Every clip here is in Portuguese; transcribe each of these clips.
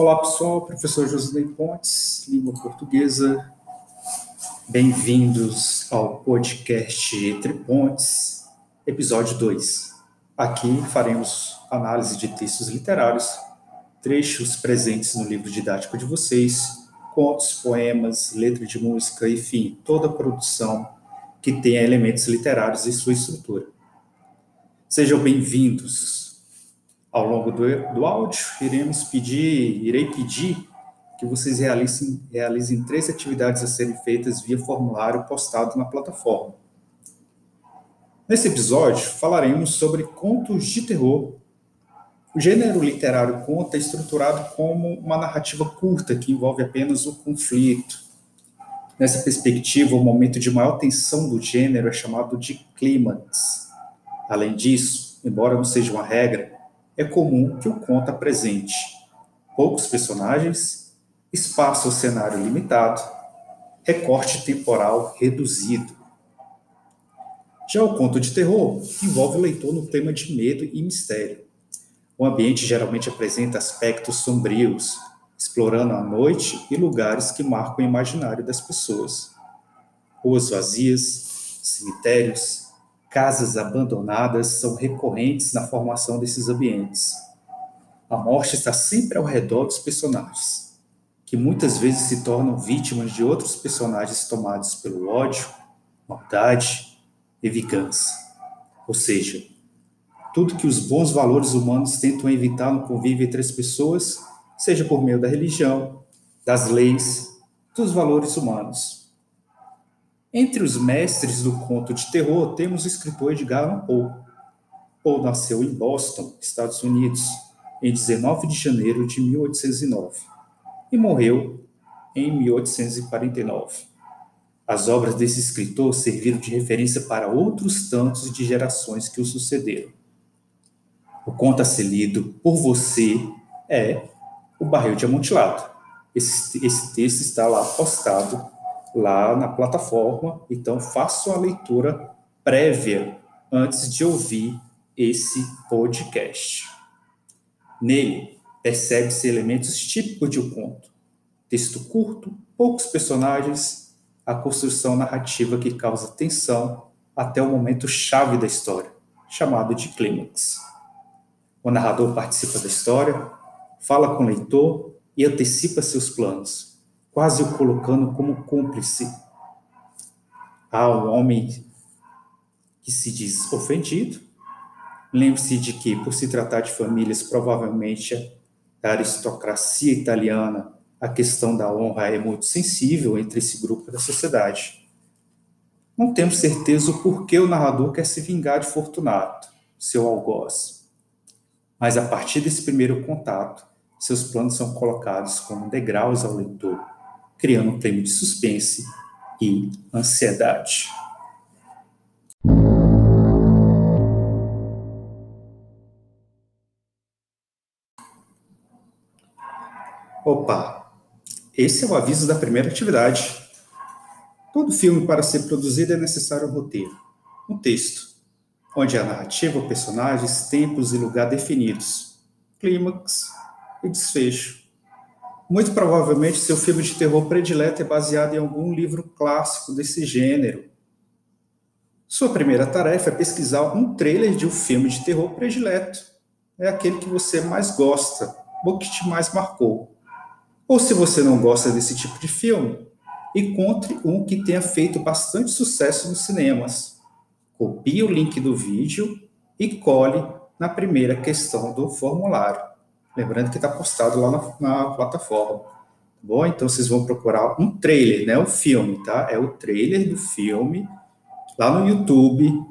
Olá pessoal, professor José Pontes, língua portuguesa. Bem-vindos ao podcast Entre Pontes, episódio 2. Aqui faremos análise de textos literários, trechos presentes no livro didático de vocês, contos, poemas, letra de música, enfim, toda produção que tenha elementos literários em sua estrutura. Sejam bem-vindos ao longo do, do áudio, iremos pedir, irei pedir que vocês realizem, realizem três atividades a serem feitas via formulário postado na plataforma. Nesse episódio, falaremos sobre contos de terror. O gênero literário conto é estruturado como uma narrativa curta que envolve apenas o conflito. Nessa perspectiva, o momento de maior tensão do gênero é chamado de clímax. Além disso, embora não seja uma regra, é comum que o conto apresente poucos personagens, espaço ou cenário limitado, recorte temporal reduzido. Já o conto de terror envolve o leitor no clima de medo e mistério. O ambiente geralmente apresenta aspectos sombrios, explorando a noite e lugares que marcam o imaginário das pessoas. Ruas vazias, cemitérios, Casas abandonadas são recorrentes na formação desses ambientes. A morte está sempre ao redor dos personagens, que muitas vezes se tornam vítimas de outros personagens tomados pelo ódio, maldade e vingança. Ou seja, tudo que os bons valores humanos tentam evitar no convívio entre as pessoas, seja por meio da religião, das leis, dos valores humanos. Entre os mestres do conto de terror, temos o escritor Edgar Allan Poe. Poe nasceu em Boston, Estados Unidos, em 19 de janeiro de 1809 e morreu em 1849. As obras desse escritor serviram de referência para outros tantos de gerações que o sucederam. O conto a ser lido por você é O Barril de Amontilado. Esse, esse texto está lá postado lá na plataforma, então faça uma leitura prévia antes de ouvir esse podcast. Nele, percebe-se elementos típicos de um conto. Texto curto, poucos personagens, a construção narrativa que causa tensão até o momento chave da história, chamado de clímax. O narrador participa da história, fala com o leitor e antecipa seus planos, quase o colocando como cúmplice. Um homem que se diz ofendido. Lembre-se de que, por se tratar de famílias provavelmente da aristocracia italiana, a questão da honra é muito sensível entre esse grupo da sociedade. Não temos certeza o porquê o narrador quer se vingar de Fortunato, seu algoz. Mas a partir desse primeiro contato, seus planos são colocados como degraus ao leitor criando um clima de suspense e ansiedade. Opa, esse é o aviso da primeira atividade. Todo filme, para ser produzido, é necessário um roteiro, um texto, onde a narrativa, personagens, tempos e lugar definidos, clímax e desfecho muito provavelmente, seu filme de terror predileto é baseado em algum livro clássico desse gênero. Sua primeira tarefa é pesquisar um trailer de um filme de terror predileto. É aquele que você mais gosta, ou que te mais marcou. Ou se você não gosta desse tipo de filme, encontre um que tenha feito bastante sucesso nos cinemas. Copie o link do vídeo e cole na primeira questão do formulário. Lembrando que está postado lá na, na plataforma. Tá bom? Então vocês vão procurar um trailer, né? O filme, tá? É o trailer do filme lá no YouTube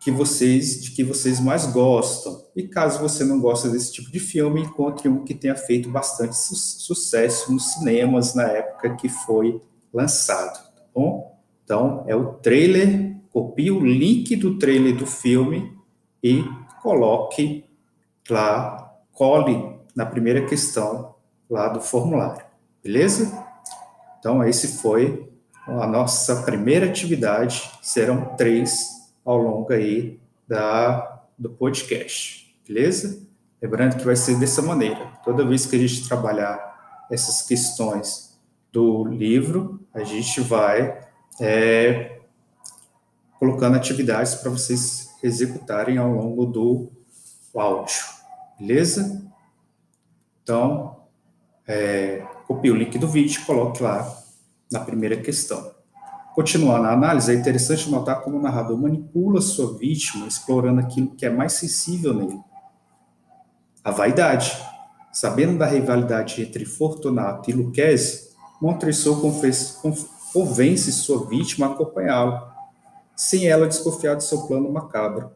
que vocês de que vocês mais gostam. E caso você não goste desse tipo de filme, encontre um que tenha feito bastante su sucesso nos cinemas na época que foi lançado, tá bom? Então, é o trailer, copie o link do trailer do filme e coloque lá cole na primeira questão lá do formulário, beleza? Então, esse foi a nossa primeira atividade, serão três ao longo aí da, do podcast, beleza? Lembrando que vai ser dessa maneira. Toda vez que a gente trabalhar essas questões do livro, a gente vai é, colocando atividades para vocês executarem ao longo do áudio. Beleza? Então, é, copie o link do vídeo e coloque lá na primeira questão. Continuando a análise, é interessante notar como o narrador manipula sua vítima, explorando aquilo que é mais sensível nele a vaidade. Sabendo da rivalidade entre Fortunato e Lucchese, Montresor convence sua vítima a acompanhá-lo, sem ela desconfiar de seu plano macabro.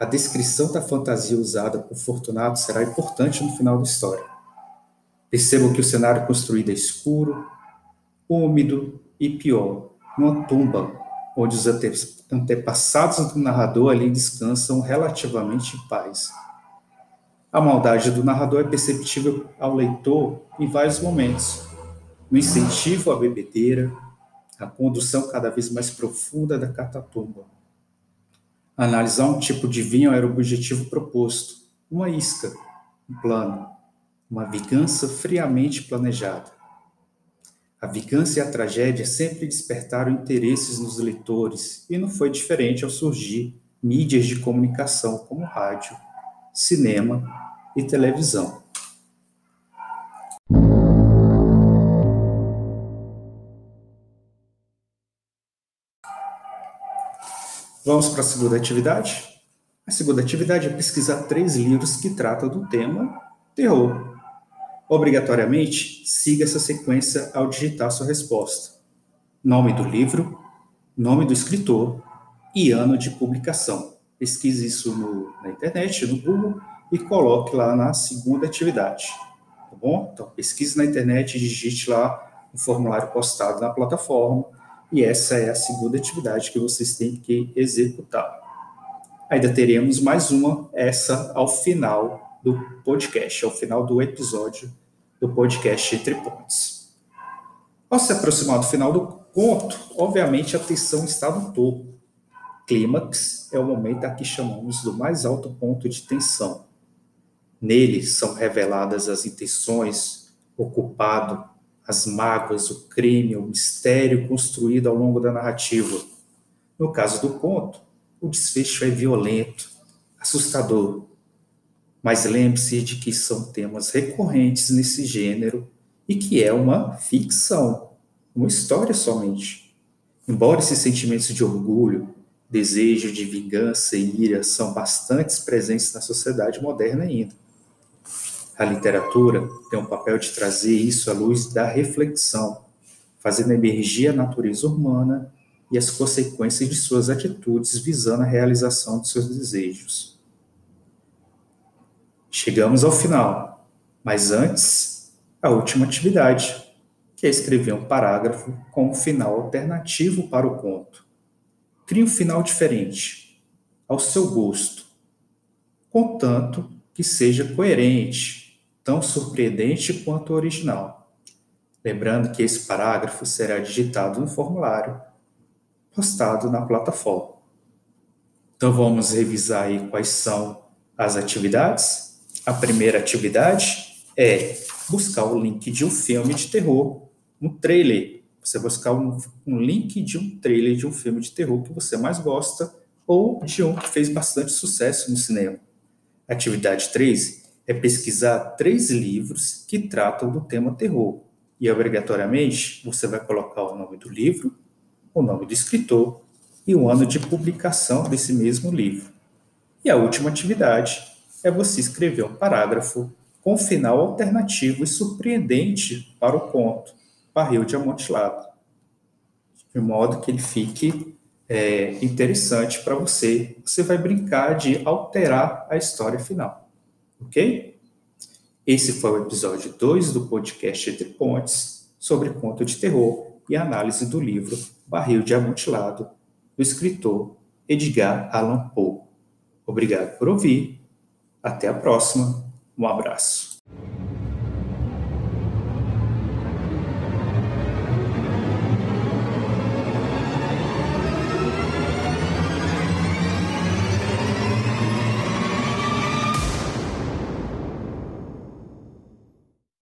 A descrição da fantasia usada por Fortunato será importante no final da história. Percebam que o cenário construído é escuro, úmido e pior, uma tumba, onde os antepassados do narrador ali descansam relativamente em paz. A maldade do narrador é perceptível ao leitor em vários momentos. No incentivo à bebedeira, a condução cada vez mais profunda da catatumba. Analisar um tipo de vinho era o objetivo proposto, uma isca, um plano, uma vingança friamente planejada. A vingança e a tragédia sempre despertaram interesses nos leitores e não foi diferente ao surgir mídias de comunicação como rádio, cinema e televisão. Vamos para a segunda atividade? A segunda atividade é pesquisar três livros que tratam do tema terror. Obrigatoriamente, siga essa sequência ao digitar sua resposta. Nome do livro, nome do escritor e ano de publicação. Pesquise isso no, na internet, no Google, e coloque lá na segunda atividade. Tá bom? Então, pesquise na internet, digite lá o formulário postado na plataforma e essa é a segunda atividade que vocês têm que executar. Ainda teremos mais uma, essa ao final do podcast, ao final do episódio do podcast Entre Pontes. Ao se aproximar do final do conto, obviamente a tensão está no topo. Clímax é o momento a que chamamos do mais alto ponto de tensão. Nele são reveladas as intenções, o culpado, as mágoas, o crime, o mistério construído ao longo da narrativa. No caso do conto, o desfecho é violento, assustador. Mas lembre-se de que são temas recorrentes nesse gênero e que é uma ficção, uma história somente. Embora esses sentimentos de orgulho, desejo de vingança e ira são bastante presentes na sociedade moderna ainda. A literatura tem um papel de trazer isso à luz da reflexão, fazendo emergir a natureza humana e as consequências de suas atitudes visando a realização de seus desejos. Chegamos ao final, mas antes, a última atividade, que é escrever um parágrafo com um final alternativo para o conto. Crie um final diferente, ao seu gosto, contanto que seja coerente tão surpreendente quanto o original. Lembrando que esse parágrafo será digitado no formulário postado na plataforma. Então vamos revisar aí quais são as atividades. A primeira atividade é buscar o link de um filme de terror, um trailer. Você buscar um, um link de um trailer de um filme de terror que você mais gosta ou de um que fez bastante sucesso no cinema. Atividade 3 é pesquisar três livros que tratam do tema terror. E, obrigatoriamente, você vai colocar o nome do livro, o nome do escritor e o ano de publicação desse mesmo livro. E a última atividade é você escrever um parágrafo com final alternativo e surpreendente para o conto Barril de Amontilado, de modo que ele fique é, interessante para você. Você vai brincar de alterar a história final ok? Esse foi o episódio 2 do podcast Entre Pontes sobre conto de terror e análise do livro Barril de Amontilado, do escritor Edgar Allan Poe. Obrigado por ouvir. Até a próxima. Um abraço.